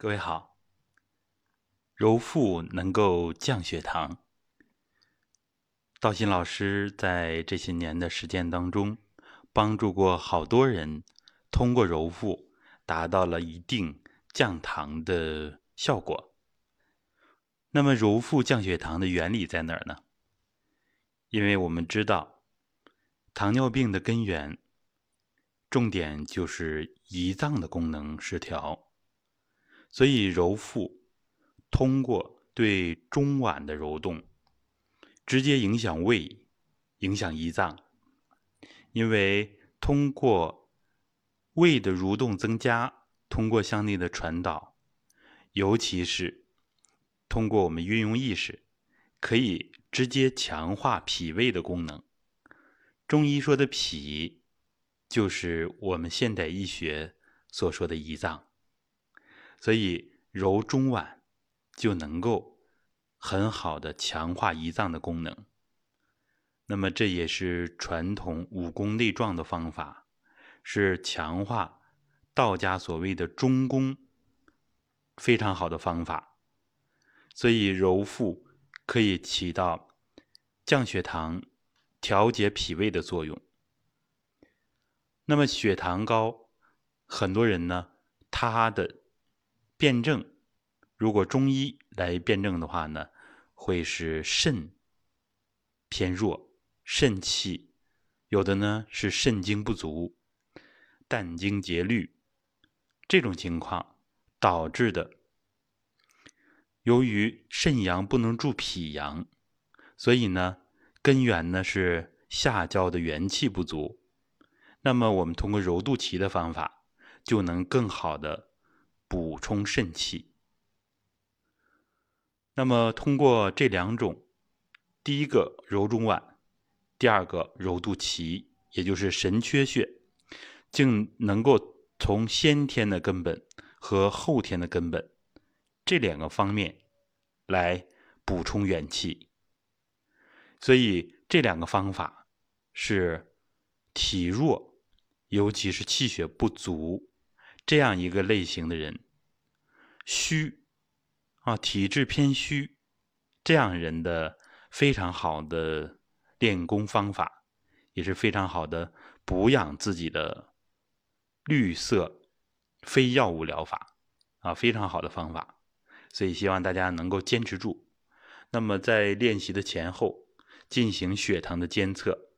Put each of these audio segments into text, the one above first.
各位好，揉腹能够降血糖。道心老师在这些年的实践当中，帮助过好多人，通过揉腹达到了一定降糖的效果。那么揉腹降血糖的原理在哪儿呢？因为我们知道，糖尿病的根源，重点就是胰脏的功能失调。所以揉腹通过对中脘的揉动，直接影响胃，影响胰脏。因为通过胃的蠕动增加，通过向内的传导，尤其是通过我们运用意识，可以直接强化脾胃的功能。中医说的脾，就是我们现代医学所说的胰脏。所以揉中脘就能够很好的强化胰脏的功能。那么这也是传统武功内壮的方法，是强化道家所谓的中宫非常好的方法。所以揉腹可以起到降血糖、调节脾胃的作用。那么血糖高，很多人呢，他的辩证，如果中医来辩证的话呢，会是肾偏弱，肾气有的呢是肾精不足，胆经竭虑这种情况导致的。由于肾阳不能助脾阳，所以呢根源呢是下焦的元气不足。那么我们通过揉肚脐的方法，就能更好的。补充肾气。那么，通过这两种，第一个揉中脘，第二个揉肚脐，也就是神阙穴，竟能够从先天的根本和后天的根本这两个方面来补充元气。所以，这两个方法是体弱，尤其是气血不足。这样一个类型的人，虚啊，体质偏虚，这样人的非常好的练功方法，也是非常好的补养自己的绿色非药物疗法啊，非常好的方法。所以希望大家能够坚持住。那么在练习的前后进行血糖的监测，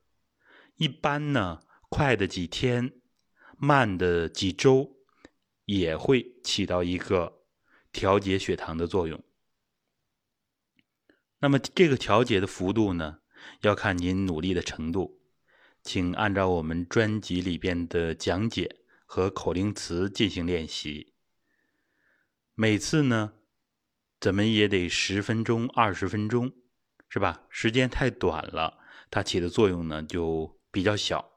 一般呢，快的几天，慢的几周。也会起到一个调节血糖的作用。那么这个调节的幅度呢，要看您努力的程度，请按照我们专辑里边的讲解和口令词进行练习。每次呢，怎么也得十分钟、二十分钟，是吧？时间太短了，它起的作用呢就比较小。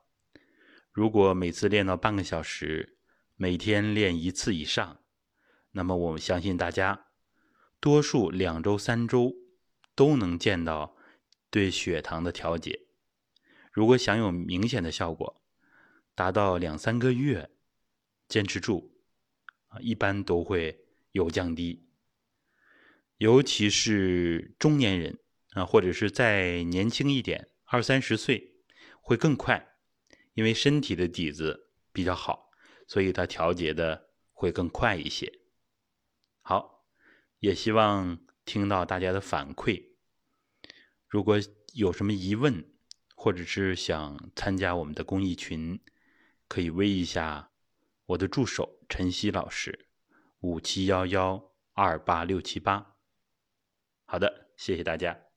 如果每次练到半个小时，每天练一次以上，那么我们相信大家多数两周、三周都能见到对血糖的调节。如果想有明显的效果，达到两三个月，坚持住啊，一般都会有降低。尤其是中年人啊，或者是再年轻一点，二三十岁会更快，因为身体的底子比较好。所以它调节的会更快一些。好，也希望听到大家的反馈。如果有什么疑问，或者是想参加我们的公益群，可以微一下我的助手晨曦老师，五七幺幺二八六七八。好的，谢谢大家。